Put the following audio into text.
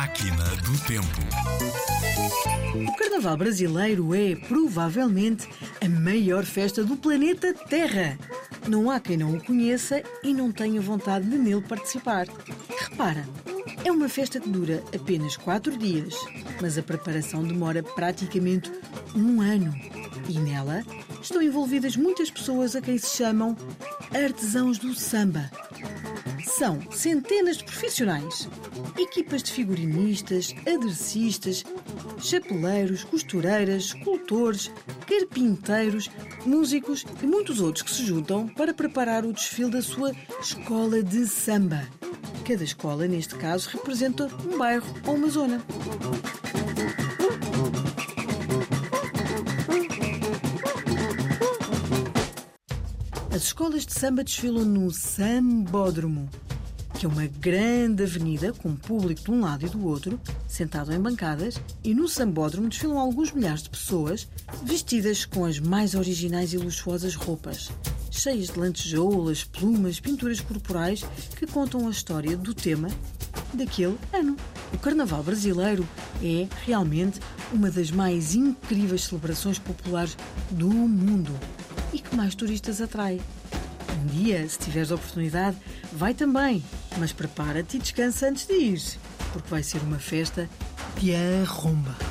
Máquina do Tempo. O Carnaval brasileiro é, provavelmente, a maior festa do planeta Terra. Não há quem não o conheça e não tenha vontade de nele participar. Repara, é uma festa que dura apenas quatro dias, mas a preparação demora praticamente um ano. E nela estão envolvidas muitas pessoas a quem se chamam artesãos do samba. São centenas de profissionais, equipas de figurinistas, aderecistas, chapeleiros, costureiras, escultores, carpinteiros, músicos e muitos outros que se juntam para preparar o desfile da sua escola de samba. Cada escola, neste caso, representa um bairro ou uma zona. As escolas de samba desfilam no Sambódromo, que é uma grande avenida com público de um lado e do outro, sentado em bancadas, e no Sambódromo desfilam alguns milhares de pessoas vestidas com as mais originais e luxuosas roupas, cheias de lantejoulas, plumas, pinturas corporais que contam a história do tema daquele ano. O Carnaval brasileiro é realmente uma das mais incríveis celebrações populares do mundo e que mais turistas atrai. Um dia, se tiveres a oportunidade, vai também, mas prepara-te e descansa antes de ir, porque vai ser uma festa de arromba.